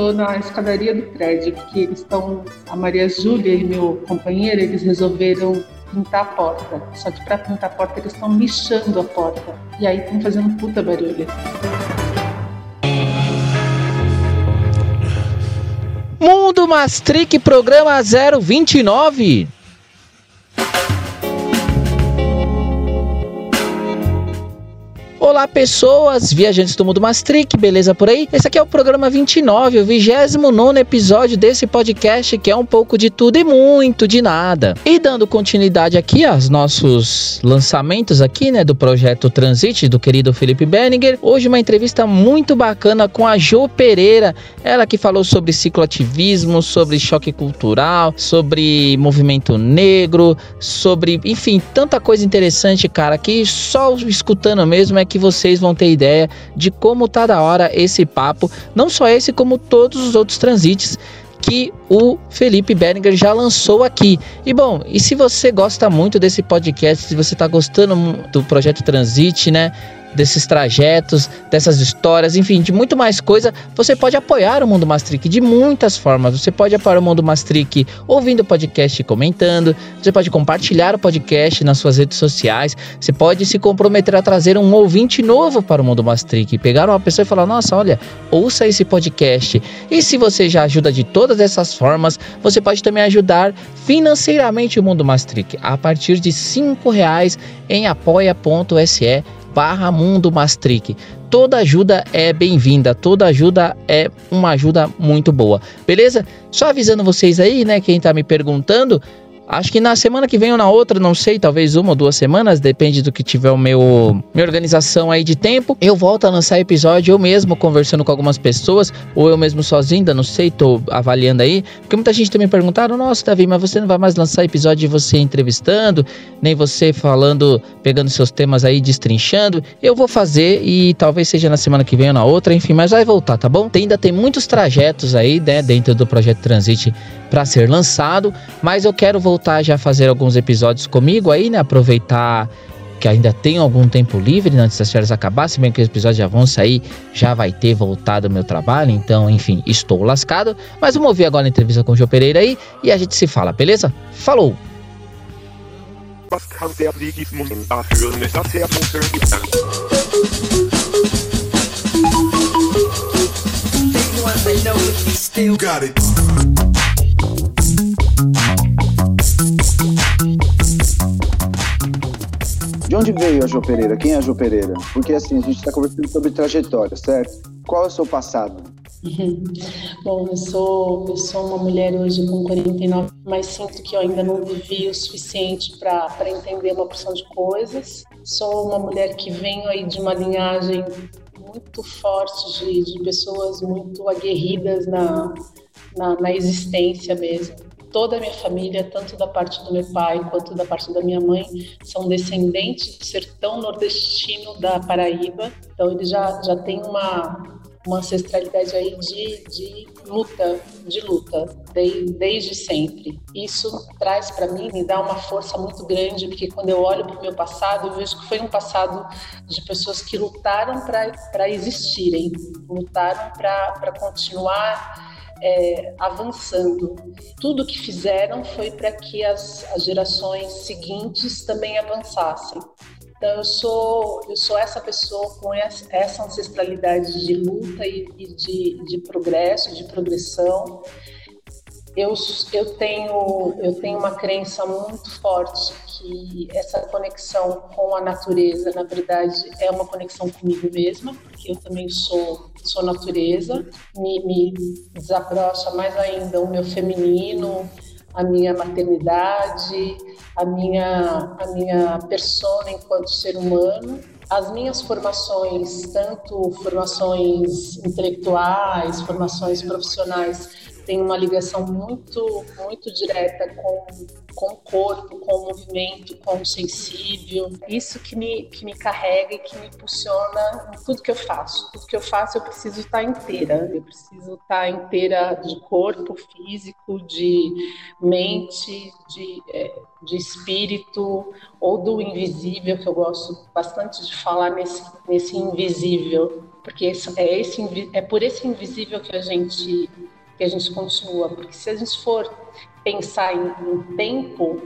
tô na escadaria do prédio, porque eles estão, a Maria Júlia e meu companheiro, eles resolveram pintar a porta. Só que para pintar a porta eles estão lixando a porta. E aí estão fazendo puta barulho. Mundo Mastric Programa 029. Olá, pessoas, viajantes do mundo Mastric, beleza por aí? Esse aqui é o programa 29, o 29 episódio desse podcast que é um pouco de tudo e muito de nada. E dando continuidade aqui aos nossos lançamentos aqui, né, do projeto Transit do querido Felipe Benninger, hoje uma entrevista muito bacana com a Jo Pereira, ela que falou sobre cicloativismo, sobre choque cultural, sobre movimento negro, sobre, enfim, tanta coisa interessante, cara, que só escutando mesmo é que vocês vão ter ideia de como tá da hora esse papo, não só esse, como todos os outros transites que o Felipe Berninger já lançou aqui. E bom, e se você gosta muito desse podcast, se você está gostando do projeto Transit, né? Desses trajetos, dessas histórias, enfim, de muito mais coisa, você pode apoiar o Mundo Mastric de muitas formas. Você pode apoiar o Mundo Mastric ouvindo o podcast e comentando, você pode compartilhar o podcast nas suas redes sociais, você pode se comprometer a trazer um ouvinte novo para o Mundo Mastric, pegar uma pessoa e falar: "Nossa, olha, ouça esse podcast". E se você já ajuda de todas essas formas, você pode também ajudar financeiramente o Mundo Mastric a partir de cinco reais em apoia.se barra Mundo Mastric. Toda ajuda é bem-vinda, toda ajuda é uma ajuda muito boa, beleza? Só avisando vocês aí, né, quem tá me perguntando, Acho que na semana que vem ou na outra, não sei, talvez uma ou duas semanas, depende do que tiver o meu minha organização aí de tempo. Eu volto a lançar episódio eu mesmo conversando com algumas pessoas ou eu mesmo sozinho, ainda não sei, tô avaliando aí. Porque muita gente também perguntaram: "Nossa, Davi, mas você não vai mais lançar episódio de você entrevistando, nem você falando, pegando seus temas aí destrinchando". Eu vou fazer e talvez seja na semana que vem ou na outra, enfim, mas vai voltar, tá bom? Tem, ainda tem muitos trajetos aí, né, dentro do projeto Transit para ser lançado, mas eu quero voltar já a fazer alguns episódios comigo aí, né? Aproveitar que ainda tem algum tempo livre né, antes das férias acabar, se bem que os episódios já vão sair, já vai ter voltado o meu trabalho, então, enfim, estou lascado. Mas vamos ouvir agora a entrevista com o João Pereira aí e a gente se fala, beleza? Falou! Got it. Onde veio a Jo Pereira? Quem é a Jo Pereira? Porque assim, a gente está conversando sobre trajetória, certo? Qual é o seu passado? Bom, eu sou, eu sou uma mulher hoje com 49, mas sinto que eu ainda não vivi o suficiente para entender uma porção de coisas. Sou uma mulher que venho aí de uma linhagem muito forte de, de pessoas muito aguerridas na, na, na existência mesmo toda a minha família, tanto da parte do meu pai quanto da parte da minha mãe, são descendentes do sertão nordestino da Paraíba. Então eles já, já têm uma, uma ancestralidade aí de, de luta, de luta, de, desde sempre. Isso traz para mim, me dá uma força muito grande, porque quando eu olho para o meu passado, eu vejo que foi um passado de pessoas que lutaram para existirem, lutaram para continuar é, avançando. Tudo que fizeram foi para que as, as gerações seguintes também avançassem. Então eu sou eu sou essa pessoa com essa ancestralidade de luta e, e de, de progresso, de progressão. Eu, eu tenho eu tenho uma crença muito forte que essa conexão com a natureza, na verdade, é uma conexão comigo mesma, porque eu também sou sou natureza, me, me desabrocha mais ainda o meu feminino, a minha maternidade, a minha, a minha persona enquanto ser humano. As minhas formações, tanto formações intelectuais, formações profissionais, tem uma ligação muito, muito direta com, com o corpo, com o movimento, com o sensível. Isso que me, que me carrega e que me impulsiona em tudo que eu faço. Tudo que eu faço eu preciso estar inteira. Eu preciso estar inteira de corpo físico, de mente, de, é, de espírito ou do invisível, que eu gosto bastante de falar nesse, nesse invisível porque é, esse, é por esse invisível que a gente que a gente continua, porque se a gente for pensar em, em tempo,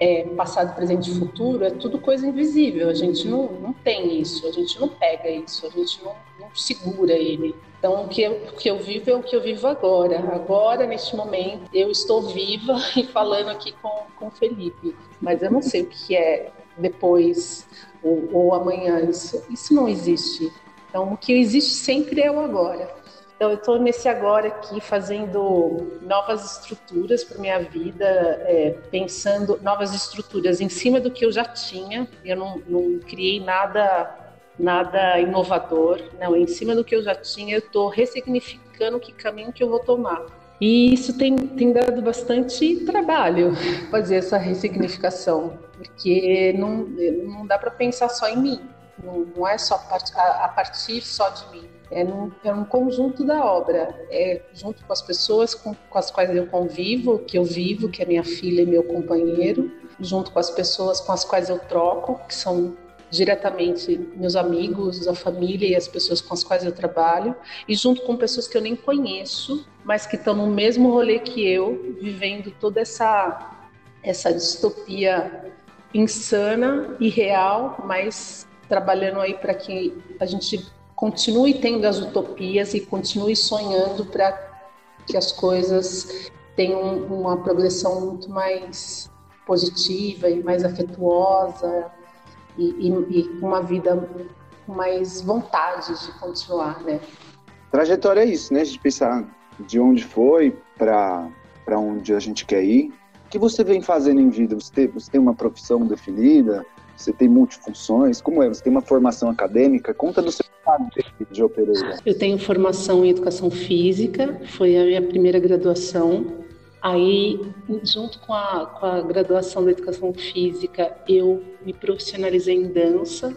é, passado, presente e futuro, é tudo coisa invisível. A gente não, não tem isso, a gente não pega isso, a gente não, não segura ele. Então, o que, eu, o que eu vivo é o que eu vivo agora. Agora, neste momento, eu estou viva e falando aqui com, com o Felipe. Mas eu não sei o que é depois ou, ou amanhã. Isso, isso não existe. Então, o que existe sempre é o agora. Então, eu estou nesse agora aqui, fazendo novas estruturas para minha vida, é, pensando novas estruturas em cima do que eu já tinha. Eu não, não criei nada nada inovador, não, em cima do que eu já tinha, eu estou ressignificando que caminho que eu vou tomar. E isso tem, tem dado bastante trabalho fazer essa ressignificação, porque não, não dá para pensar só em mim, não, não é só a, a partir só de mim. É um, é um conjunto da obra, é junto com as pessoas com, com as quais eu convivo, que eu vivo, que é minha filha e meu companheiro, junto com as pessoas com as quais eu troco, que são diretamente meus amigos, a família e as pessoas com as quais eu trabalho, e junto com pessoas que eu nem conheço, mas que estão no mesmo rolê que eu, vivendo toda essa essa distopia insana e real, mas trabalhando aí para que a gente continue tendo as utopias e continue sonhando para que as coisas tenham uma progressão muito mais positiva e mais afetuosa e, e, e uma vida com mais vontade de continuar, né? Trajetória é isso, né? A gente pensar de onde foi para onde a gente quer ir. O que você vem fazendo em vida? Você tem, você tem uma profissão definida? Você tem multifunções? Como é? Você tem uma formação acadêmica? Conta do seu de Pereira. Eu tenho formação em educação física, foi a minha primeira graduação. Aí, junto com a, com a graduação da educação física, eu me profissionalizei em dança,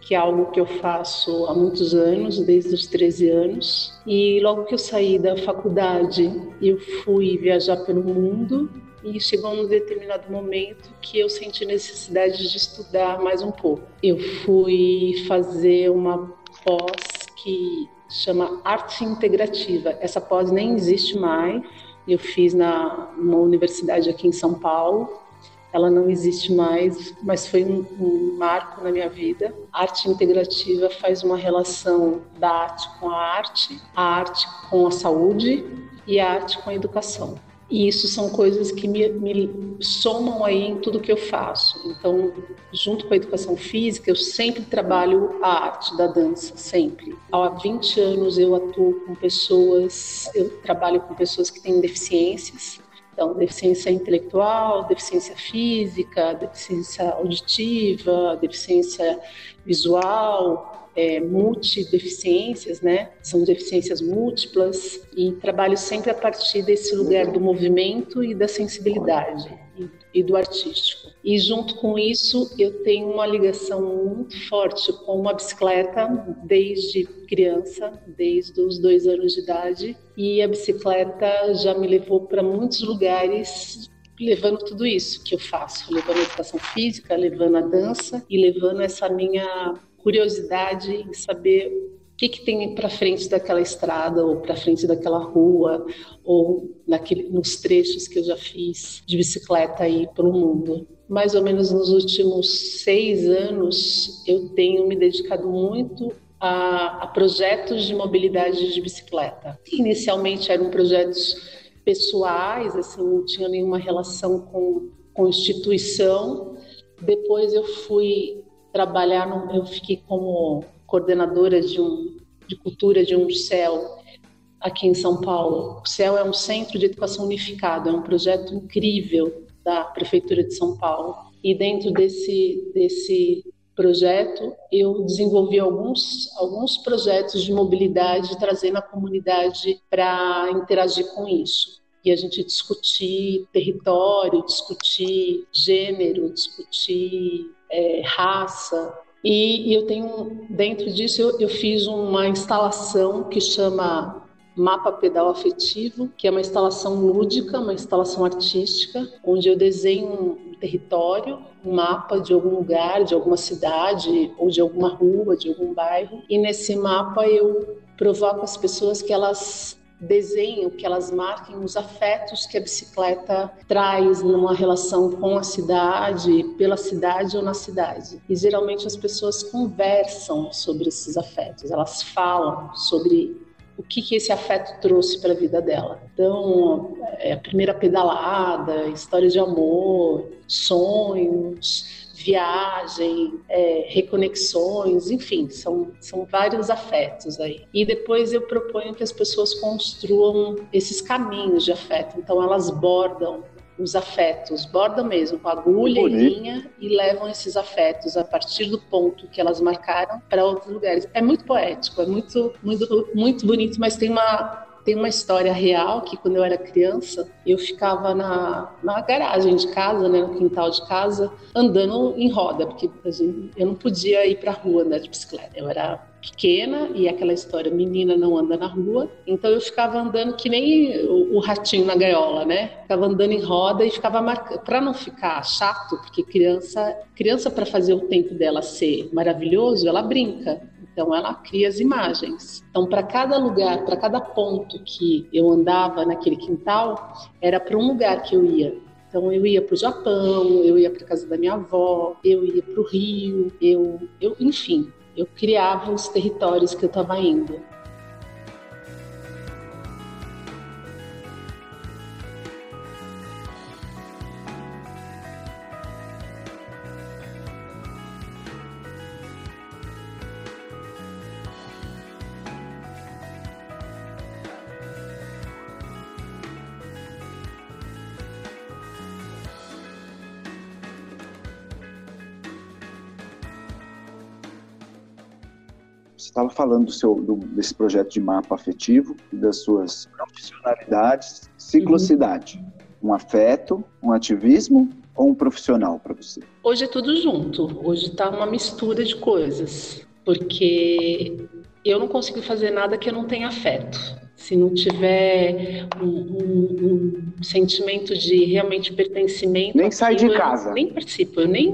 que é algo que eu faço há muitos anos, desde os 13 anos. E logo que eu saí da faculdade, eu fui viajar pelo mundo e chegou num determinado momento que eu senti necessidade de estudar mais um pouco. Eu fui fazer uma pós que chama Arte Integrativa. Essa pós nem existe mais eu fiz na uma universidade aqui em São Paulo. Ela não existe mais, mas foi um, um marco na minha vida. A arte integrativa faz uma relação da arte com a arte, a arte com a saúde e a arte com a educação. E isso são coisas que me, me, somam aí em tudo que eu faço. Então, junto com a educação física, eu sempre trabalho a arte da dança, sempre. Há 20 anos eu atuo com pessoas, eu trabalho com pessoas que têm deficiências. Então, deficiência intelectual, deficiência física, deficiência auditiva, deficiência visual, é, multideficiências, né? São deficiências múltiplas e trabalho sempre a partir desse lugar do movimento e da sensibilidade e, do artístico. E junto com isso, eu tenho uma ligação muito forte com uma bicicleta desde criança, desde os dois anos de idade. E a bicicleta já me levou para muitos lugares levando tudo isso que eu faço, levando a educação física, levando a dança e levando essa minha curiosidade em saber o que, que tem para frente daquela estrada ou para frente daquela rua ou naquele, nos trechos que eu já fiz de bicicleta aí pelo mundo. Mais ou menos nos últimos seis anos eu tenho me dedicado muito a, a projetos de mobilidade de bicicleta. Inicialmente eram projetos pessoais, assim, não tinha nenhuma relação com, com instituição. Depois eu fui trabalhar, no, eu fiquei como coordenadora de, um, de cultura de um CEL aqui em São Paulo. O CEL é um centro de educação unificado, é um projeto incrível da Prefeitura de São Paulo. E dentro desse, desse projeto, eu desenvolvi alguns, alguns projetos de mobilidade, trazendo a comunidade para interagir com isso. E a gente discutir território, discutir gênero, discutir é, raça. E, e, eu tenho, dentro disso, eu, eu fiz uma instalação que chama Mapa Pedal Afetivo, que é uma instalação lúdica, uma instalação artística, onde eu desenho território, um mapa de algum lugar, de alguma cidade ou de alguma rua, de algum bairro, e nesse mapa eu provoco as pessoas que elas desenham, que elas marquem os afetos que a bicicleta traz numa relação com a cidade, pela cidade ou na cidade. E geralmente as pessoas conversam sobre esses afetos, elas falam sobre o que, que esse afeto trouxe para a vida dela. Então, é a primeira pedalada, história de amor, sonhos, viagem, é, reconexões, enfim, são, são vários afetos aí. E depois eu proponho que as pessoas construam esses caminhos de afeto. Então elas bordam os afetos, bordam mesmo com agulha e linha e levam esses afetos a partir do ponto que elas marcaram para outros lugares. É muito poético, é muito, muito, muito bonito, mas tem uma tem uma história real que quando eu era criança, eu ficava na, na garagem de casa, né, no quintal de casa, andando em roda, porque eu não podia ir para a rua andar de bicicleta. Eu era pequena e aquela história, menina não anda na rua. Então eu ficava andando que nem o, o ratinho na gaiola, né? Ficava andando em roda e ficava marcando, para não ficar chato, porque criança, criança para fazer o tempo dela ser maravilhoso, ela brinca. Então ela cria as imagens. Então para cada lugar, para cada ponto que eu andava naquele quintal, era para um lugar que eu ia. Então eu ia para o Japão, eu ia para casa da minha avó, eu ia para o Rio, eu, eu, enfim, eu criava os territórios que eu estava indo. Você estava falando do seu, do, desse projeto de mapa afetivo e das suas profissionalidades, ciclocidade. Uhum. Um afeto, um ativismo ou um profissional para você? Hoje é tudo junto. Hoje está uma mistura de coisas. Porque eu não consigo fazer nada que eu não tenha afeto. Se não tiver um, um, um sentimento de realmente pertencimento. Nem sai de casa. nem participo, eu nem,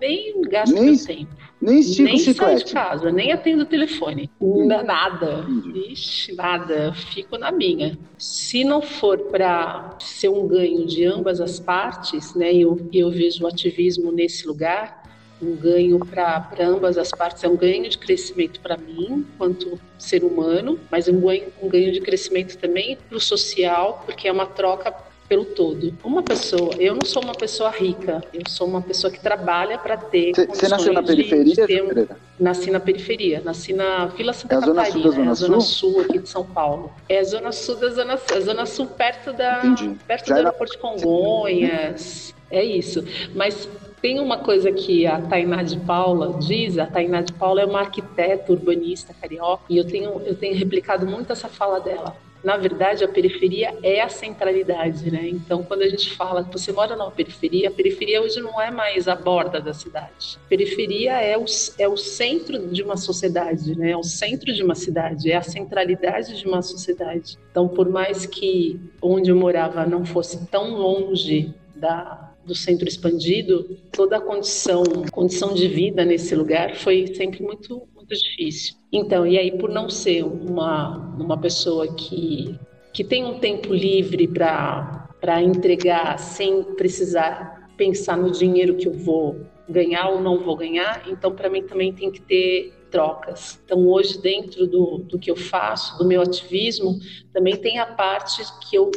nem gasto nem, meu tempo. Nem estico nem saio de casa, nem atendo o telefone. Hum. Nada. Ixi, nada. Fico na minha. Se não for para ser um ganho de ambas as partes, né? Eu, eu vejo o ativismo nesse lugar, um ganho para ambas as partes, é um ganho de crescimento para mim, quanto ser humano, mas um ganho, um ganho de crescimento também para o social, porque é uma troca pelo todo. Uma pessoa, eu não sou uma pessoa rica, eu sou uma pessoa que trabalha para ter. Você nasceu na periferia? De, de um, nasci na periferia, nasci na Vila Santa é Catarina, zona sul zona, é a zona sul? sul aqui de São Paulo. É a zona sul da zona, a zona sul perto da Entendi. perto Já do aeroporto de Congonhas. É isso. Mas tem uma coisa que a Tainá de Paula diz, a Tainá de Paula é uma arquiteta urbanista carioca, e eu tenho, eu tenho replicado muito essa fala dela na verdade, a periferia é a centralidade, né? Então, quando a gente fala que você mora numa periferia, a periferia hoje não é mais a borda da cidade. A periferia é o, é o centro de uma sociedade, né? É o centro de uma cidade, é a centralidade de uma sociedade. Então, por mais que onde eu morava não fosse tão longe da, do centro expandido, toda a condição, condição de vida nesse lugar foi sempre muito muito difícil. Então, e aí por não ser uma, uma pessoa que, que tem um tempo livre para entregar sem precisar pensar no dinheiro que eu vou ganhar ou não vou ganhar, então para mim também tem que ter trocas. Então hoje dentro do, do que eu faço, do meu ativismo, também tem a parte que eu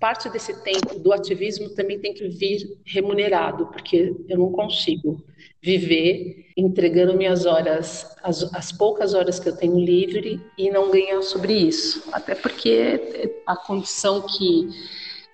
parte desse tempo do ativismo também tem que vir remunerado, porque eu não consigo viver entregando minhas horas, as, as, poucas horas que eu tenho livre e não ganhar sobre isso. Até porque a condição que,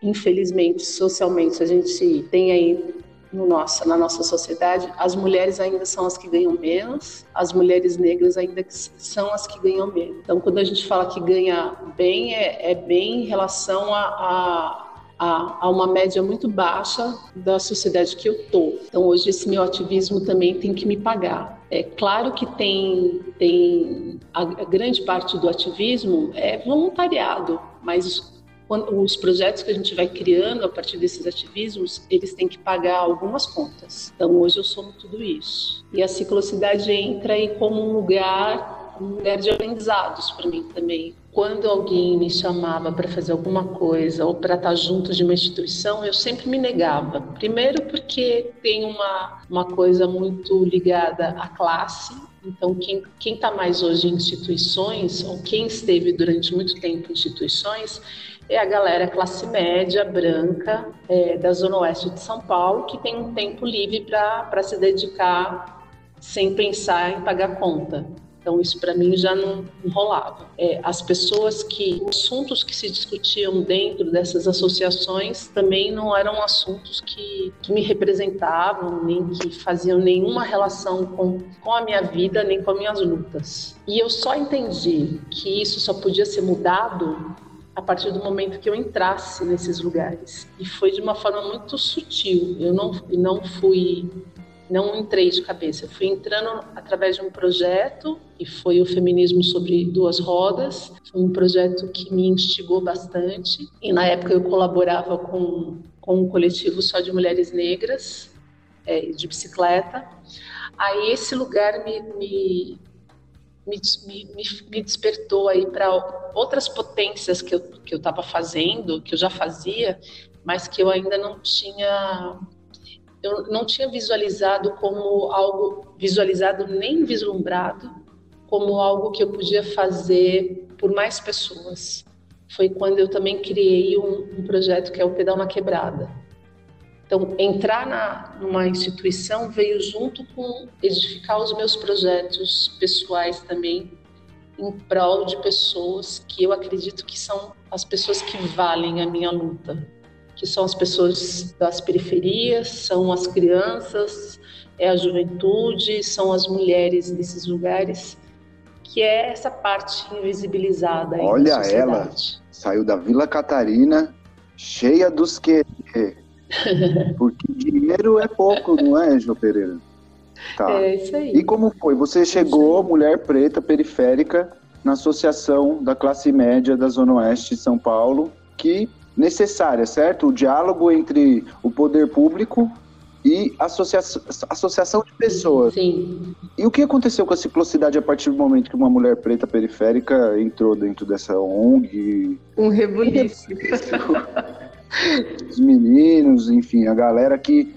infelizmente, socialmente a gente tem aí no nossa, na nossa sociedade, as mulheres ainda são as que ganham menos, as mulheres negras ainda são as que ganham menos. Então, quando a gente fala que ganha bem, é, é bem em relação a, a a, a, uma média muito baixa da sociedade que eu tô. Então hoje esse meu ativismo também tem que me pagar. É claro que tem tem a, a grande parte do ativismo é voluntariado, mas os projetos que a gente vai criando a partir desses ativismos, eles têm que pagar algumas contas. Então hoje eu somo tudo isso. E a ciclocidade entra aí como um lugar, um lugar de aprendizados para mim também. Quando alguém me chamava para fazer alguma coisa ou para estar junto de uma instituição, eu sempre me negava. Primeiro porque tem uma, uma coisa muito ligada à classe, então, quem está mais hoje em instituições, ou quem esteve durante muito tempo em instituições, é a galera classe média, branca, é, da Zona Oeste de São Paulo, que tem um tempo livre para se dedicar sem pensar em pagar conta. Então, isso para mim já não, rolava. É, as pessoas que, assuntos que se discutiam dentro dessas associações também não eram assuntos que, que me representavam, nem que faziam nenhuma relação com, com a minha vida, nem com as minhas lutas. E eu só entendi que isso só podia ser mudado a partir do momento que eu entrasse nesses lugares. E foi de uma forma muito sutil. Eu não, não fui não entrei de cabeça. Fui entrando através de um projeto, e foi o Feminismo sobre Duas Rodas. Foi um projeto que me instigou bastante. E na época eu colaborava com, com um coletivo só de mulheres negras, é, de bicicleta. Aí esse lugar me, me, me, me, me despertou aí para outras potências que eu que eu estava fazendo, que eu já fazia, mas que eu ainda não tinha eu não tinha visualizado como algo visualizado nem vislumbrado como algo que eu podia fazer por mais pessoas. Foi quando eu também criei um, um projeto que é o Pedal na Quebrada. Então, entrar na, numa instituição veio junto com edificar os meus projetos pessoais também, em prol de pessoas que eu acredito que são as pessoas que valem a minha luta que são as pessoas das periferias, são as crianças, é a juventude, são as mulheres desses lugares, que é essa parte invisibilizada. Olha ela, saiu da Vila Catarina, cheia dos que. Porque dinheiro é pouco, não é, João Pereira? Tá. É isso aí. E como foi? Você chegou, mulher preta, periférica, na Associação da Classe Média da Zona Oeste de São Paulo, que necessária, certo? O diálogo entre o poder público e associação, associação de pessoas. Sim. E o que aconteceu com a ciclocidade a partir do momento que uma mulher preta periférica entrou dentro dessa ONG? Um rebuliço. Os meninos, enfim, a galera que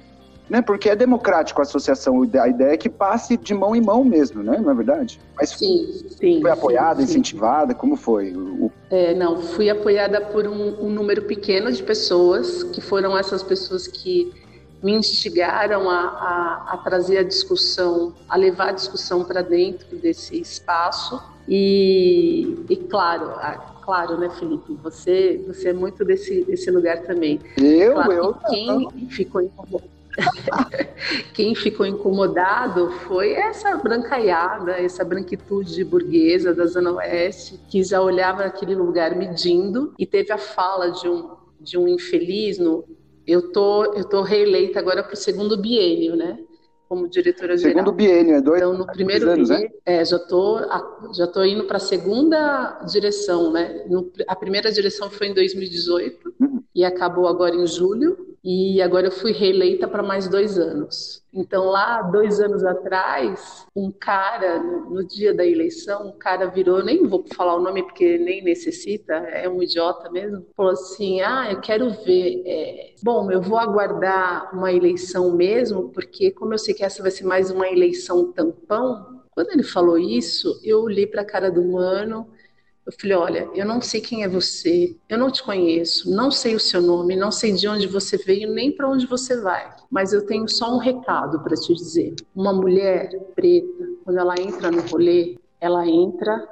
né? Porque é democrático a associação. A ideia é que passe de mão em mão mesmo, né? Não é verdade? Mas sim, sim, foi apoiada, sim, incentivada? Como foi? O... É, não, fui apoiada por um, um, número pequeno de pessoas, que foram essas pessoas que me instigaram a, a, a trazer a discussão, a levar a discussão para dentro desse espaço. E, e claro, a, claro, né, Felipe? Você, você é muito desse, desse lugar também. Eu, claro eu. Quem ficou incomodado Quem ficou incomodado foi essa brancaiada, essa branquitude burguesa da Zona Oeste, que já olhava aquele lugar medindo e teve a fala de um, de um infeliz no. Eu tô, eu tô reeleita agora para o segundo biênio, né? Como diretora geral. Segundo biênio, é dois, então, no primeiro anos, biênio, é? é, já tô, já tô indo para a segunda direção, né? No, a primeira direção foi em 2018 uhum. e acabou agora em julho e agora eu fui reeleita para mais dois anos. Então, lá, dois anos atrás, um cara, no, dia da eleição, um cara virou, nem vou falar o nome porque nem necessita, é um idiota mesmo, falou assim: Ah, eu quero ver. É, bom, eu vou aguardar uma eleição mesmo, porque, como eu sei que essa vai ser mais uma eleição tampão, quando ele falou isso, eu olhei para a cara do mano eu falei: olha, eu não sei quem é você, eu não te conheço, não sei o seu nome, não sei de onde você veio, nem para onde você vai, mas eu tenho só um recado para te dizer. Uma mulher preta, quando ela entra no rolê, ela entra,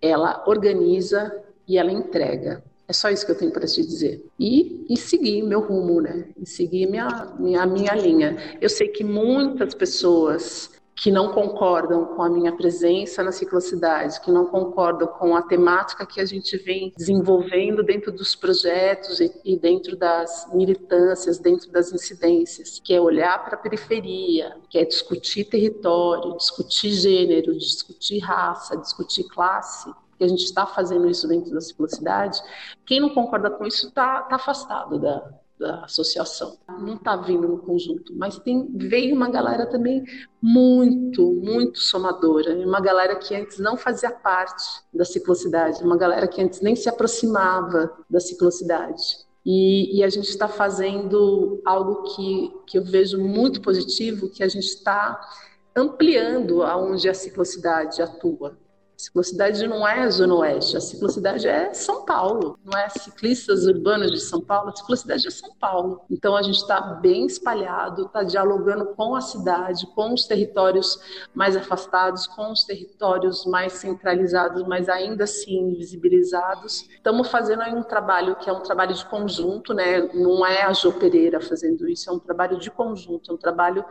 ela organiza e ela entrega. É só isso que eu tenho para te dizer. E, e seguir meu rumo, né? E seguir minha, minha, minha linha. Eu sei que muitas pessoas que não concordam com a minha presença na ciclocidade, que não concordam com a temática que a gente vem desenvolvendo dentro dos projetos e, dentro das militâncias, dentro das incidências, que é olhar para a periferia, que é discutir território, discutir gênero, discutir raça, discutir classe. que a gente está fazendo isso dentro da ciclocidade, quem não concorda com isso está tá afastado da, da associação, não está vindo no conjunto, mas tem veio uma galera também muito, muito somadora, uma galera que antes não fazia parte da ciclocidade, uma galera que antes nem se aproximava da ciclocidade. E, e a gente está fazendo algo que, que eu vejo muito positivo, que a gente está ampliando aonde a ciclocidade atua. Ciclocidade não é a Zona Oeste, a ciclocidade é São Paulo, não é ciclistas urbanos de São Paulo, a ciclocidade é São Paulo. Então a gente está bem espalhado, está dialogando com a cidade, com os territórios mais afastados, com os territórios mais centralizados, mas ainda assim invisibilizados. Estamos fazendo aí um trabalho que é um trabalho de conjunto, né? não é a Jô Pereira fazendo isso, é um trabalho de conjunto, é um trabalho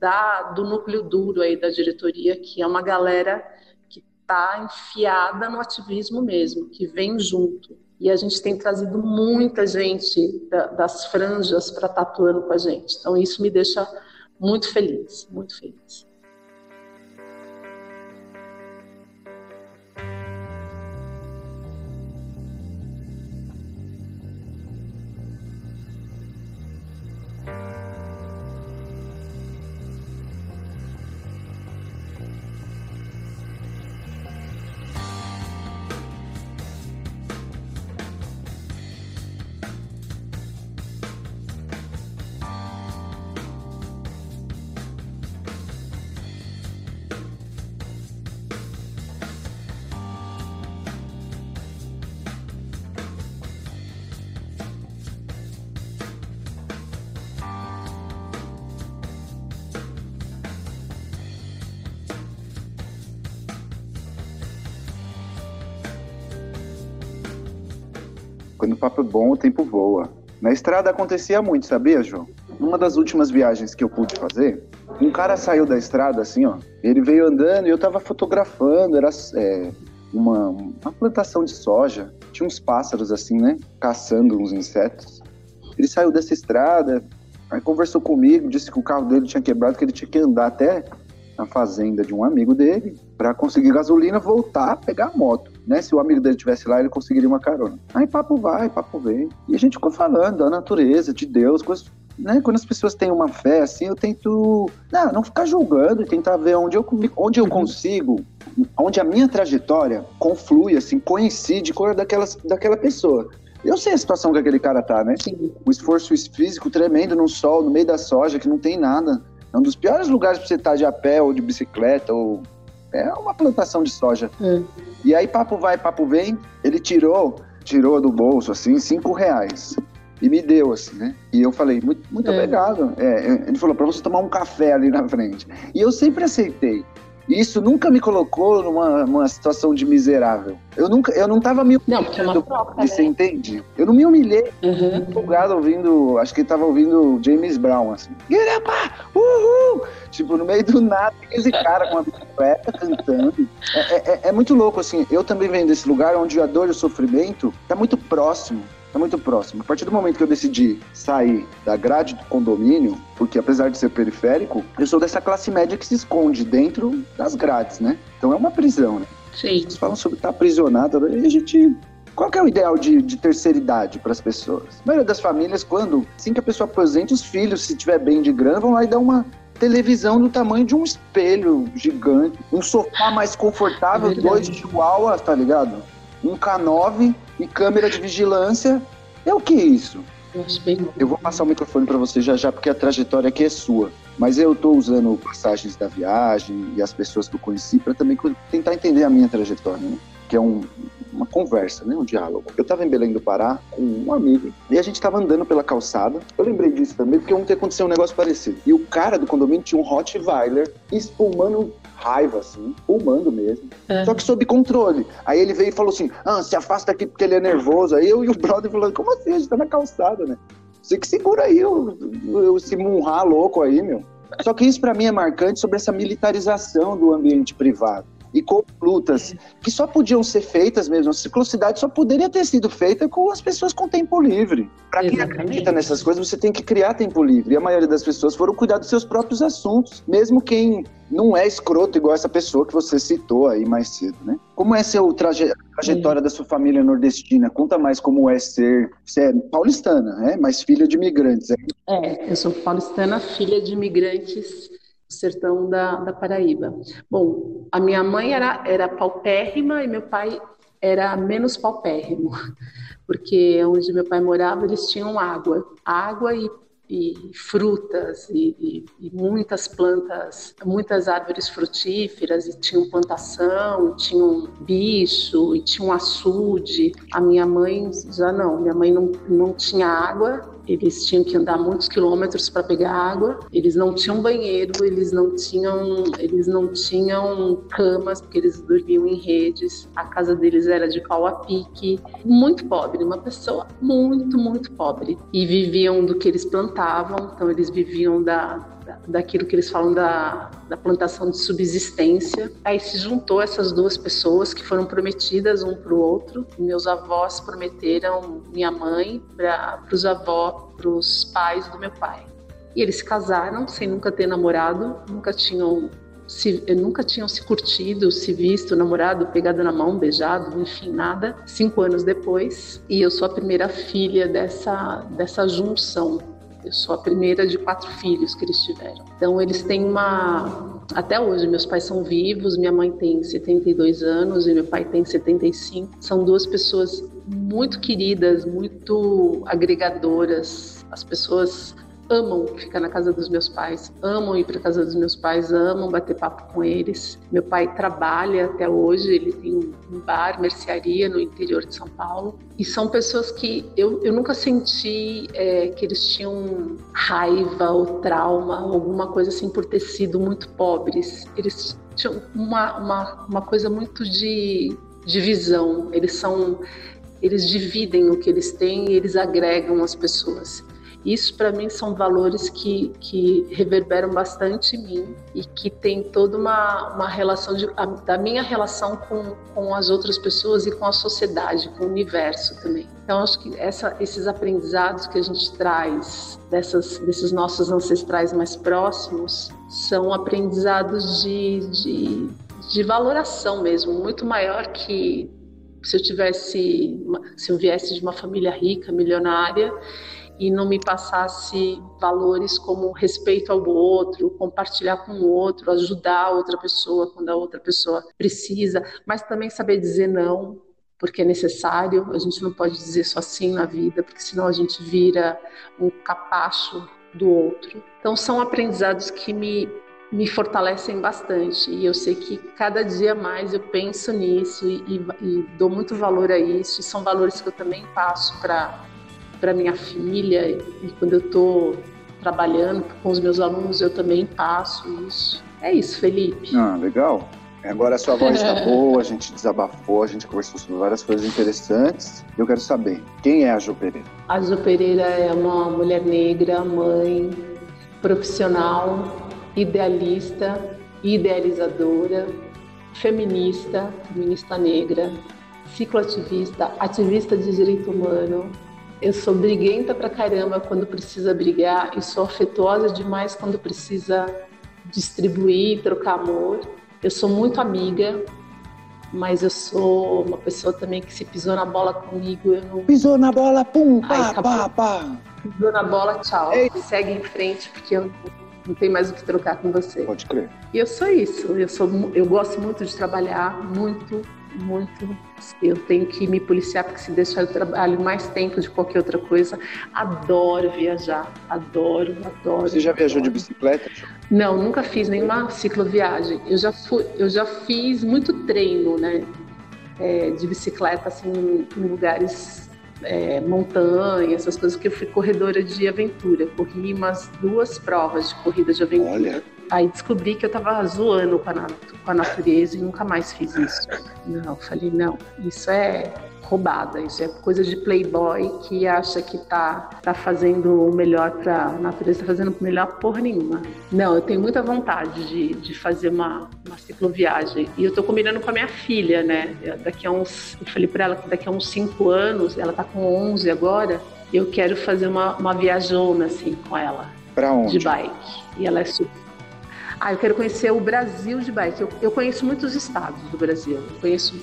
da, do núcleo duro aí da diretoria, que é uma galera está enfiada no ativismo mesmo, que vem junto. E a gente tem trazido muita gente da, das franjas para estar tá atuando com a gente. Então, isso me deixa muito feliz, muito feliz. Papo é bom, o tempo voa. Na estrada acontecia muito, sabia, João? Numa das últimas viagens que eu pude fazer, um cara saiu da estrada assim, ó. Ele veio andando e eu tava fotografando, era é, uma, uma plantação de soja. Tinha uns pássaros assim, né? Caçando uns insetos. Ele saiu dessa estrada, aí conversou comigo, disse que o carro dele tinha quebrado, que ele tinha que andar até na fazenda de um amigo dele para conseguir gasolina, voltar, pegar a moto né? Se o amigo dele tivesse lá, ele conseguiria uma carona. Aí papo vai, papo vem. E a gente ficou falando da natureza, de Deus, coisas né, quando as pessoas têm uma fé assim, eu tento não, não ficar julgando e tentar ver onde eu, onde eu consigo, onde a minha trajetória conflui, assim, coincide com a daquelas, daquela pessoa. Eu sei a situação que aquele cara tá, né? Sim. O esforço físico tremendo no sol, no meio da soja, que não tem nada. É um dos piores lugares para você estar de a pé ou de bicicleta ou é uma plantação de soja. É. E aí, papo vai, papo vem, ele tirou, tirou do bolso, assim, cinco reais. E me deu, assim, né? E eu falei, muito, muito é. obrigado. É, ele falou, para você tomar um café ali na frente. E eu sempre aceitei. E isso nunca me colocou numa, numa situação de miserável. Eu nunca, eu não tava me humilhando. Não, porque é uma troca, né? Você entende? Eu não me humilhei. Uhum. empolgado ouvindo, acho que ele tava ouvindo James Brown, assim. Uhul! Tipo, no meio do nada, esse cara com uma bicicleta cantando. É, é, é, é muito louco, assim. Eu também venho desse lugar onde a dor e o sofrimento tá muito próximo é muito próximo. A partir do momento que eu decidi sair da grade do condomínio, porque apesar de ser periférico, eu sou dessa classe média que se esconde dentro das grades, né? Então é uma prisão, né? Sim. Eles falam sobre estar aprisionado, e a gente qual que é o ideal de, de terceira idade para as pessoas? A maioria das famílias, quando assim que a pessoa aposenta, os filhos, se tiver bem de grana, vão lá e dar uma televisão do tamanho de um espelho gigante, um sofá mais confortável, é dois chihuahuas, tá ligado? Um K9 e câmera de vigilância. É o que é isso? Eu, vou passar o microfone para você já já, porque a trajetória aqui é sua. Mas eu estou usando passagens da viagem e as pessoas que eu conheci para também tentar entender a minha trajetória, né? que é um, uma conversa, né? um diálogo. Eu estava em Belém do Pará com um amigo e a gente estava andando pela calçada. Eu lembrei disso também porque ontem aconteceu um negócio parecido. E o cara do condomínio tinha um Rottweiler espumando raiva, assim, fumando mesmo. É. Só que sob controle. Aí ele veio e falou assim: ah, se afasta aqui porque ele é nervoso. Aí eu e o brother falando: como assim? A gente tá na calçada, né? Você que segura aí o, o, esse munhá louco aí, meu. Só que isso para mim é marcante sobre essa militarização do ambiente privado. E com lutas que só podiam ser feitas mesmo, a ciclocidade só poderia ter sido feita com as pessoas com tempo livre. Para quem acredita nessas coisas, você tem que criar tempo livre. E a maioria das pessoas foram cuidar dos seus próprios assuntos, mesmo quem não é escroto igual essa pessoa que você citou aí mais cedo, né? Como é seu traje trajetória Sim. da sua família nordestina? Conta mais como é ser, você é paulistana, né? Mas filha de imigrantes. É, é eu sou paulistana, filha de imigrantes sertão da, da Paraíba. Bom, a minha mãe era, era paupérrima e meu pai era menos paupérrimo, porque onde meu pai morava eles tinham água, água e e frutas e, e, e, muitas plantas, muitas árvores frutíferas e tinham plantação, tinham bicho e tinha um açude. A minha mãe já não, minha mãe não, não tinha água eles tinham que andar muitos quilômetros para pegar água, eles não tinham banheiro, eles não tinham, eles não tinham camas, porque eles dormiam em redes, a casa deles era de pau a pique, muito pobre, uma pessoa muito, muito pobre. E viviam do que eles plantavam, então eles viviam da, daquilo que eles falam da, da plantação de subsistência. Aí se juntou essas duas pessoas que foram prometidas um para o outro. Meus avós prometeram minha mãe para os avós, para os pais do meu pai. E eles se casaram sem nunca ter namorado, nunca tinham se, nunca tinham se curtido, se visto, namorado, pegado na mão, beijado, enfim, nada. Cinco anos depois, e eu sou a primeira filha dessa, dessa junção eu sou a primeira de quatro filhos que eles tiveram. Então eles têm uma. Até hoje, meus pais são vivos, minha mãe tem 72 anos e meu pai tem 75. São duas pessoas muito queridas, muito agregadoras. As pessoas amam ficar na casa dos meus pais, amam ir para casa dos meus pais, amam bater papo com eles. Meu pai trabalha até hoje, ele tem um bar, mercearia no interior de São Paulo. E são pessoas que eu, eu nunca senti é, que eles tinham raiva ou trauma, alguma coisa assim por ter sido muito pobres. Eles tinham uma, uma, uma coisa muito de divisão. Eles são eles dividem o que eles têm e eles agregam as pessoas. Isso, para mim, são valores que, que reverberam bastante em mim e que tem toda uma, uma relação de, a, da minha relação com, com as outras pessoas e com a sociedade, com o universo também. Então, acho que essa, esses aprendizados que a gente traz dessas, desses nossos ancestrais mais próximos são aprendizados de, de, de valoração mesmo, muito maior que se eu tivesse, se eu viesse de uma família rica, milionária e não me passasse valores como respeito ao outro, compartilhar com o outro, ajudar a outra pessoa quando a outra pessoa precisa, mas também saber dizer não, porque é necessário. A gente não pode dizer só sim na vida, porque senão a gente vira um capacho do outro. Então são aprendizados que me me fortalecem bastante e eu sei que cada dia mais eu penso nisso e, e, e dou muito valor a isso e são valores que eu também passo para para minha filha e quando eu estou trabalhando com os meus alunos eu também passo isso. É isso, Felipe. Ah, legal. Agora a sua voz está boa, a gente desabafou, a gente conversou sobre várias coisas interessantes. Eu quero saber, quem é a Jo Pereira? A Jo Pereira é uma mulher negra, mãe, profissional, idealista, idealizadora, feminista, feminista negra, cicloativista, ativista de direito humano, eu sou briguenta pra caramba quando precisa brigar e sou afetuosa demais quando precisa distribuir, trocar amor. Eu sou muito amiga, mas eu sou uma pessoa também que se pisou na bola comigo, eu não. Pisou na bola, pum, pá, Ai, pá, pá. Pisou na bola, tchau. Ei. Segue em frente, porque eu não tenho mais o que trocar com você. Pode crer. E eu sou isso. Eu, sou, eu gosto muito de trabalhar, muito, muito. Eu tenho que me policiar, porque se deixar eu trabalho mais tempo de qualquer outra coisa. Adoro viajar, adoro, adoro. Você já adoro. viajou de bicicleta? Não, nunca fiz nenhuma cicloviagem. Eu já fui, eu já fiz muito treino, né? É, de bicicleta, assim, em lugares é, montanha, essas coisas, que eu fui corredora de aventura. Corri umas duas provas de corrida de aventura. Olha aí descobri que eu tava zoando com a, com a natureza e nunca mais fiz isso. Não, falei, não, isso é roubada. Isso é coisa de playboy que acha que tá, tá fazendo o melhor para a natureza, tá fazendo o melhor porra nenhuma. Não, eu tenho muita vontade de, de fazer uma, uma cicloviagem. E eu tô combinando com a minha filha, né? Daqui a uns. Eu falei para ela que daqui a uns 5 anos, ela tá com 11 agora, eu quero fazer uma, uma viajona assim com ela. Pra onde? De bike. E ela é super ah, eu quero conhecer o Brasil de bike. Eu, eu, conheço muitos estados do Brasil. Eu conheço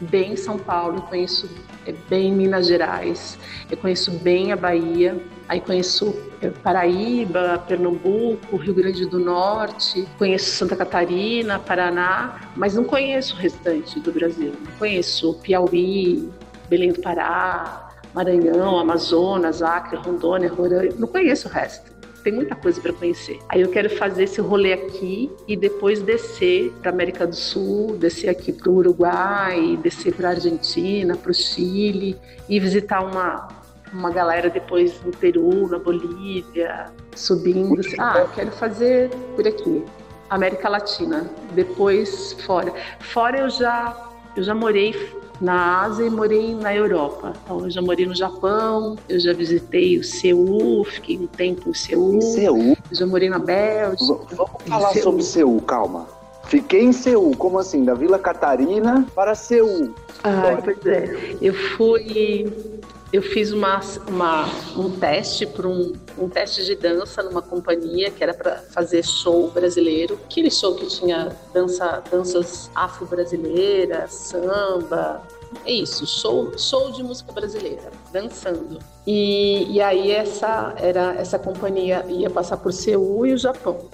bem São Paulo, eu conheço é, bem Minas Gerais, eu conheço bem a Bahia, aí conheço é, Paraíba, Pernambuco, Rio Grande do Norte, conheço Santa Catarina, Paraná, mas não conheço o restante do Brasil. Não conheço Piauí, Belém do Pará, Maranhão, Amazonas, Acre, Rondônia, Roraima, não conheço o resto tem muita coisa para conhecer. Aí eu quero fazer esse rolê aqui e depois descer para América do Sul, descer aqui para o Uruguai, descer para Argentina, para o Chile e visitar uma uma galera depois no Peru, na Bolívia, subindo. Ah, eu quero fazer por aqui. América Latina, depois fora. Fora eu já eu já morei na Ásia e morei na Europa. Então, eu já morei no Japão, eu já visitei o Seul, fiquei um tempo em Seul. Seul? Eu já morei na Bélgica. Vamos falar Seul. sobre Seul, calma. Fiquei em Seul, como assim? Da Vila Catarina para Seul. Ah, pois é. Eu fui eu fiz uma, uma, um teste para um, um teste de dança numa companhia que era para fazer show brasileiro. Aquele show que tinha dança, danças afro-brasileiras, samba, é isso, show, show de música brasileira, dançando. E, e aí essa era essa companhia ia passar por Seul e o Japão.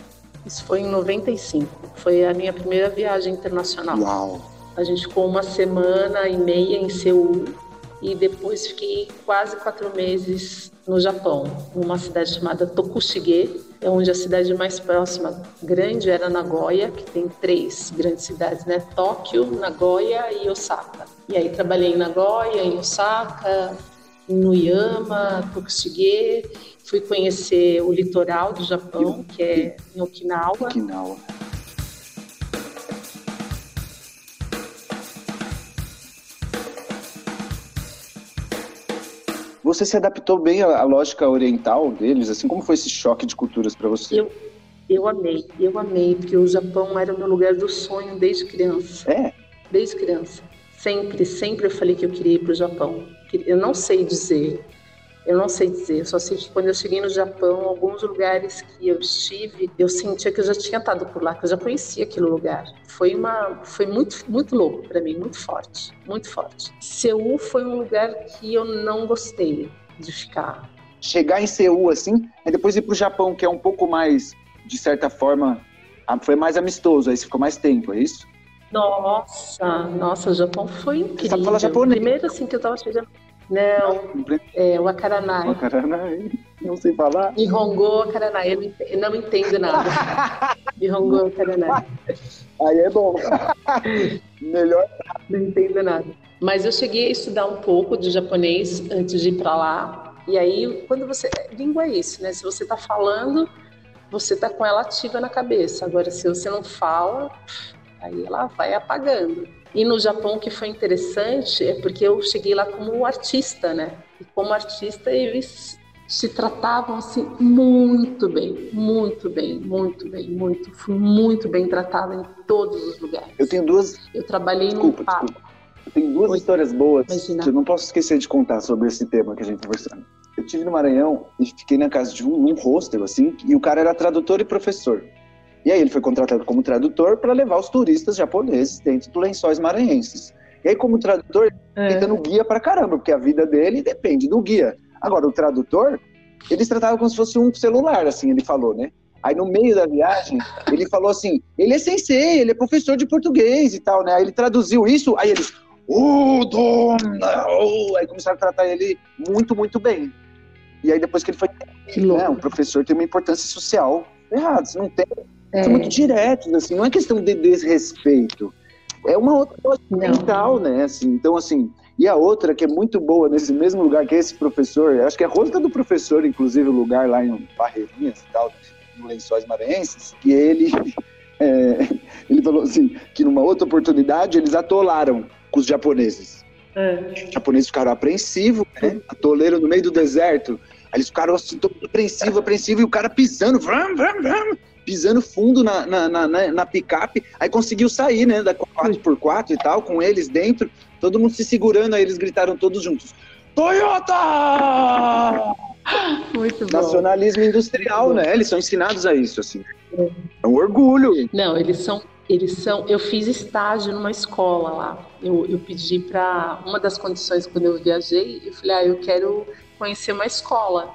Isso foi em 95. Foi a minha primeira viagem internacional. Uau. A gente ficou uma semana e meia em Seul e depois fiquei quase quatro meses no Japão, numa cidade chamada Tokushige, é onde a cidade mais próxima grande era Nagoya, que tem três grandes cidades, né? Tóquio, Nagoya e Osaka. E aí trabalhei em Nagoya, em Osaka, em Nuyama, Tokushige, fui conhecer o litoral do Japão, que é em Okinawa. Okinawa. Você se adaptou bem à, lógica oriental deles? Assim, como foi esse choque de culturas para você? Eu, eu amei, eu amei, porque o Japão era o meu lugar do sonho desde criança. É? Desde criança. Sempre, sempre eu falei que eu queria ir para o Japão. Eu não sei dizer eu não sei dizer, eu só sei que quando eu cheguei no Japão, alguns lugares que eu estive, eu sentia que eu já tinha estado por lá, que eu já conhecia aquele lugar. Foi uma, foi muito, muito louco para mim, muito forte, muito forte. Seul foi um lugar que eu não gostei de ficar. Chegar em Seul assim, e depois ir para o Japão, que é um pouco mais, de certa forma, foi mais amistoso, aí você ficou mais tempo, é isso? Nossa, nossa, o Japão foi incrível. Você fala japonês? Primeiro assim que eu tava chegando não, é o Akaranai. O Akaranai, não sei falar. Nihongo Akaranai, eu não entendo nada. Nihongo Akaranai. Aí é bom. Melhor. Não entendo nada. Mas eu cheguei a estudar um pouco de japonês antes de ir para lá. E aí, quando você. Língua é isso, né? Se você está falando, você está com ela ativa na cabeça. Agora, se você não fala, aí ela vai apagando. E no Japão o que foi interessante é porque eu cheguei lá como artista, né? E como artista eles se tratavam assim muito bem, muito bem, muito bem, muito. Fui muito bem tratada em todos os lugares. Eu tenho duas. Eu trabalhei desculpa, no desculpa. Eu tenho duas Oi. histórias boas Imagina. que eu não posso esquecer de contar sobre esse tema que a gente conversando. Eu tive no Maranhão e fiquei na casa de um, um hostel assim, e o cara era tradutor e professor. E aí ele foi contratado como tradutor para levar os turistas japoneses dentro dos lençóis maranhenses. E aí, como tradutor, é. ele tá no guia para caramba, porque a vida dele depende do guia. Agora, o tradutor, eles tratavam como se fosse um celular, assim, ele falou, né? Aí no meio da viagem, ele falou assim: ele é sensei, ele é professor de português e tal, né? Aí ele traduziu isso, aí eles. Oh, dona! Oh! Aí começaram a tratar ele muito, muito bem. E aí depois que ele foi. Que né, um professor tem uma importância social errada. Se não tem, é. São muito diretos, assim, não é questão de desrespeito. É uma outra coisa mental, né? Assim, então, assim, e a outra que é muito boa nesse mesmo lugar que esse professor, acho que é Rosca do Professor, inclusive, o lugar lá em Barreirinhas e tal. no Lençóis Maranhenses, que ele, é, ele falou assim, que numa outra oportunidade eles atolaram com os japoneses. É. Os japoneses ficaram apreensivos, né? atoleiro no meio do deserto. Aí eles ficaram assim, apreensivo, apreensivo, e o cara pisando, vram, vram, vram, pisando fundo na, na, na, na, picape, aí conseguiu sair, né, da 4x4 e tal, com eles dentro, todo mundo se segurando, aí eles gritaram todos juntos, Toyota! Muito bom. Nacionalismo industrial, né? Eles são ensinados a isso, assim. É, é um orgulho. Não, eles são eles são. Eu fiz estágio numa escola lá. Eu, eu pedi para uma das condições quando eu viajei, eu falei, ah, eu quero conhecer uma escola.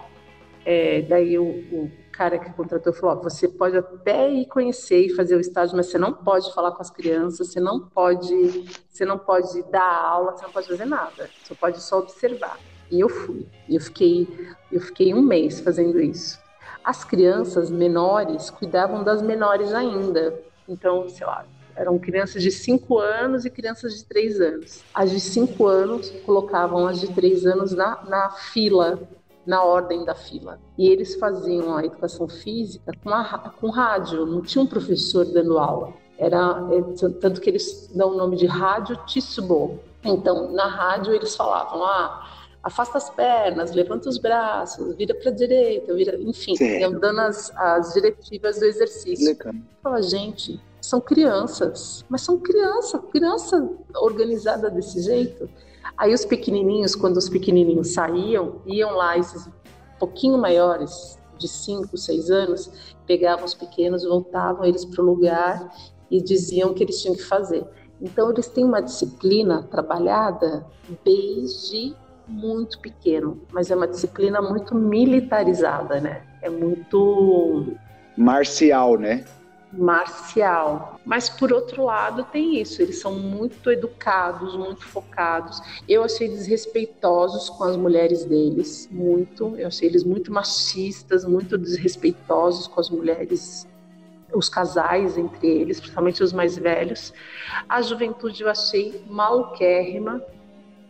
É, daí o, o, cara que contratou falou: oh, você pode até ir conhecer e fazer o estágio, mas você não pode falar com as crianças, você não pode, você não pode dar aula, você não pode fazer nada. Você pode só observar. E eu fui. Eu fiquei, eu fiquei um mês fazendo isso. As crianças menores cuidavam das menores ainda. Então, sei lá, eram crianças de 5 anos e crianças de 3 anos. As de 5 anos colocavam as de 3 anos na, na fila, na ordem da fila. E eles faziam a educação física com, a, com rádio, não tinha um professor dando aula. Era, é, tanto que eles dão o nome de rádio Tissubo. Então, na rádio eles falavam, ah, afasta as pernas, levanta os braços, vira para a direita, vira, enfim, iam dando as, as diretivas do exercício. Fala, gente, são crianças, mas são criança, criança organizada desse jeito. Aí os pequenininhos, quando os pequenininhos saíam, iam lá, esses pouquinho maiores, de 5, 6 anos, pegavam os pequenos, voltavam eles para o lugar e diziam o que eles tinham que fazer. Então, eles têm uma disciplina trabalhada desde muito pequeno, mas é uma disciplina muito militarizada, né? É muito marcial, né? Marcial. Mas por outro lado tem isso, eles são muito educados, muito focados. Eu achei desrespeitosos com as mulheres deles, muito. Eu achei eles muito machistas, muito desrespeitosos com as mulheres os casais entre eles, principalmente os mais velhos. A juventude eu achei maluquérrima.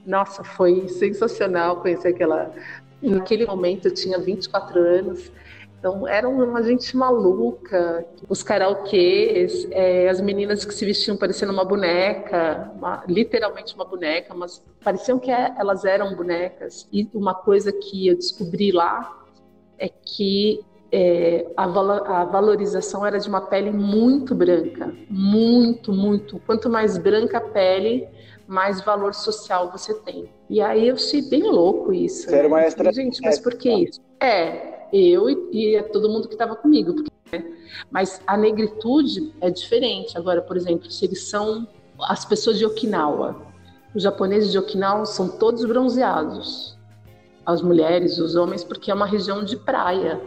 Nossa, foi sensacional conhecer aquela. Naquele momento eu tinha 24 anos então, era uma gente maluca, os karaokês, é, as meninas que se vestiam parecendo uma boneca, uma, literalmente uma boneca, mas pareciam que é, elas eram bonecas. E uma coisa que eu descobri lá é que é, a, a, valorização era de uma pele muito branca, muito, muito. Quanto mais branca a pele, mais valor social você tem. E aí eu achei bem louco isso. Você né? era uma extra... Gente, mas por que isso? É, eu e, e todo mundo que estava comigo. Porque, né? Mas a negritude é diferente. Agora, por exemplo, se eles são as pessoas de Okinawa, os japoneses de Okinawa são todos bronzeados, as mulheres, os homens, porque é uma região de praia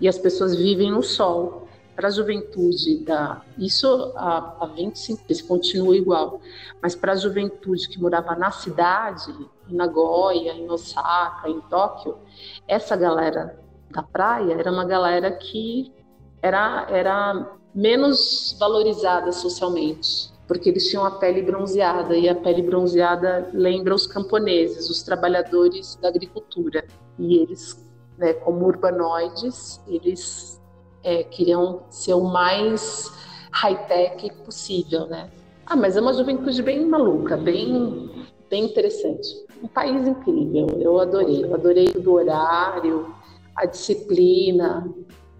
e as pessoas vivem no sol. Para a juventude da isso há, há 25 isso continua igual, mas para a juventude que morava na cidade, em Nagoya, em Osaka, em Tóquio, essa galera da praia era uma galera que era, era menos valorizada socialmente, porque eles tinham a pele bronzeada, e a pele bronzeada lembra os camponeses, os trabalhadores da agricultura. E eles, né, como urbanoides, eles é, queriam ser o mais high-tech possível, né? Ah, mas é uma juventude bem maluca, bem, bem interessante. Um país incrível, eu adorei. Eu adorei do horário, a disciplina.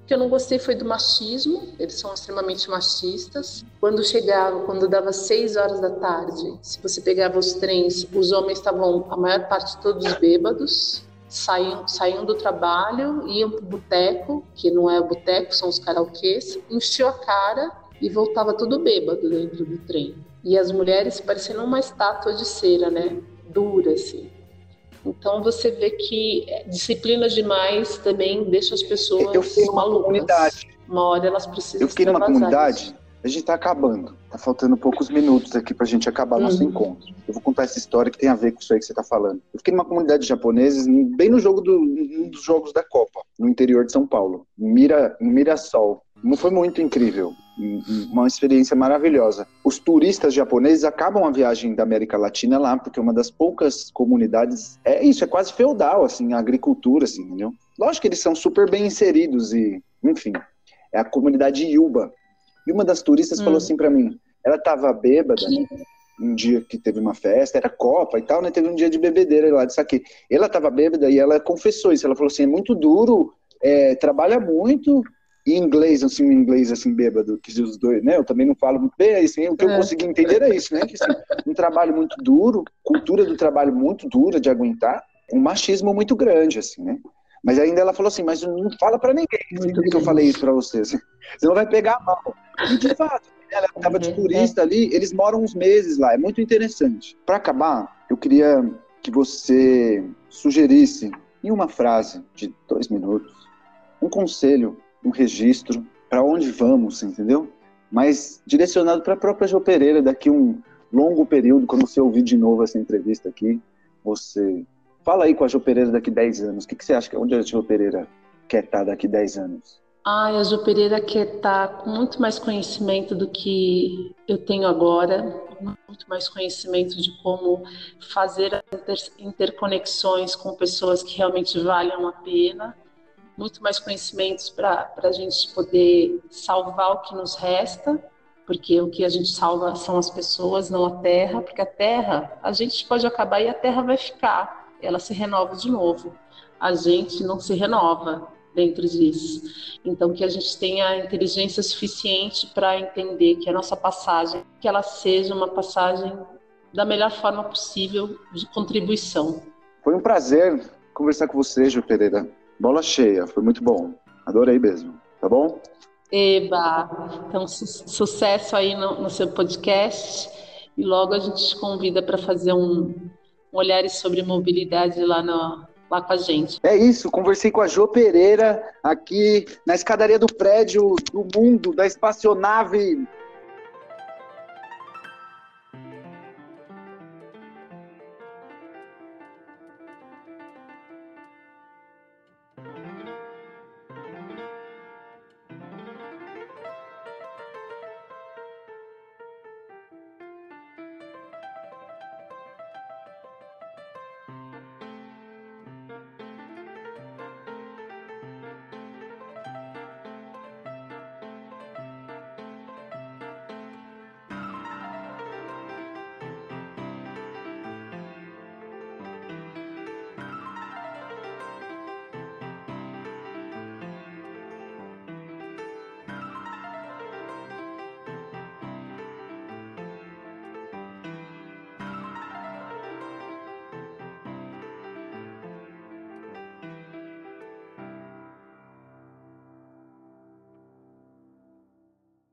O que eu não gostei foi do machismo, eles são extremamente machistas. Quando chegava, quando dava seis horas da tarde, se você pegava os trens, os homens estavam, a maior parte todos bêbados, saíam, saíam do trabalho, iam para o boteco, que não é o boteco, são os karaokês, enchiam a cara e voltava tudo bêbado dentro do trem. E as mulheres parecendo uma estátua de cera, né? Dura, assim. Então você vê que é, disciplinas demais também deixam as pessoas eu fiquei numa malucas. Comunidade. Uma hora elas precisam Eu fiquei numa comunidade, isso. a gente está acabando. Tá faltando poucos minutos aqui para a gente acabar uhum. nosso encontro. Eu vou contar essa história que tem a ver com isso aí que você está falando. Eu fiquei numa comunidade de japoneses, bem no jogo do, um dos jogos da Copa, no interior de São Paulo, em, Mira, em Mirassol. Foi muito incrível uma experiência maravilhosa. Os turistas japoneses acabam a viagem da América Latina lá, porque é uma das poucas comunidades é isso, é quase feudal assim, a agricultura assim, entendeu? Lógico que eles são super bem inseridos e, enfim. É a comunidade Yuba. E uma das turistas hum. falou assim para mim, ela tava bêbada um dia que teve uma festa, era Copa e tal, né? Teve um dia de bebedeira lá de saque. Ela tava bêbada e ela confessou isso. Ela falou assim: é muito duro, é, trabalha muito. Em inglês, assim, em inglês, assim, bêbado, que os dois, né? Eu também não falo muito bem, assim, o que é. eu consegui entender é isso, né? Que, assim, um trabalho muito duro, cultura do trabalho muito dura de aguentar, um machismo muito grande, assim, né? Mas ainda ela falou assim, mas não fala para ninguém assim, que eu falei isso para você, assim, senão vai pegar mal. E de fato, ela estava de uhum, turista é. ali, eles moram uns meses lá, é muito interessante. Para acabar, eu queria que você sugerisse, em uma frase de dois minutos, um conselho, um registro, para onde vamos, entendeu? Mas direcionado para a própria Jo Pereira, daqui um longo período, quando você ouvir de novo essa entrevista aqui, você fala aí com a Jo Pereira daqui 10 anos. O que, que você acha que onde a Jo Pereira quer estar daqui 10 anos? Ah, a Jo Pereira quer estar tá com muito mais conhecimento do que eu tenho agora, muito mais conhecimento de como fazer interconexões com pessoas que realmente valham a pena, muito mais conhecimentos para a gente poder salvar o que nos resta, porque o que a gente salva são as pessoas, não a terra, porque a terra, a gente pode acabar e a terra vai ficar, ela se renova de novo. A gente não se renova dentro disso. Então, que a gente tenha inteligência suficiente para entender que a nossa passagem, que ela seja uma passagem da melhor forma possível de contribuição. Foi um prazer conversar com você, Ju Pereira. Bola cheia, foi muito bom. Adorei mesmo, tá bom? Eba, então su sucesso aí no, no, seu podcast e logo a gente te convida para fazer um, um olhar sobre mobilidade lá no, lá com a gente. É isso, conversei com a Jo Pereira aqui na escadaria do prédio do mundo, da espaçonave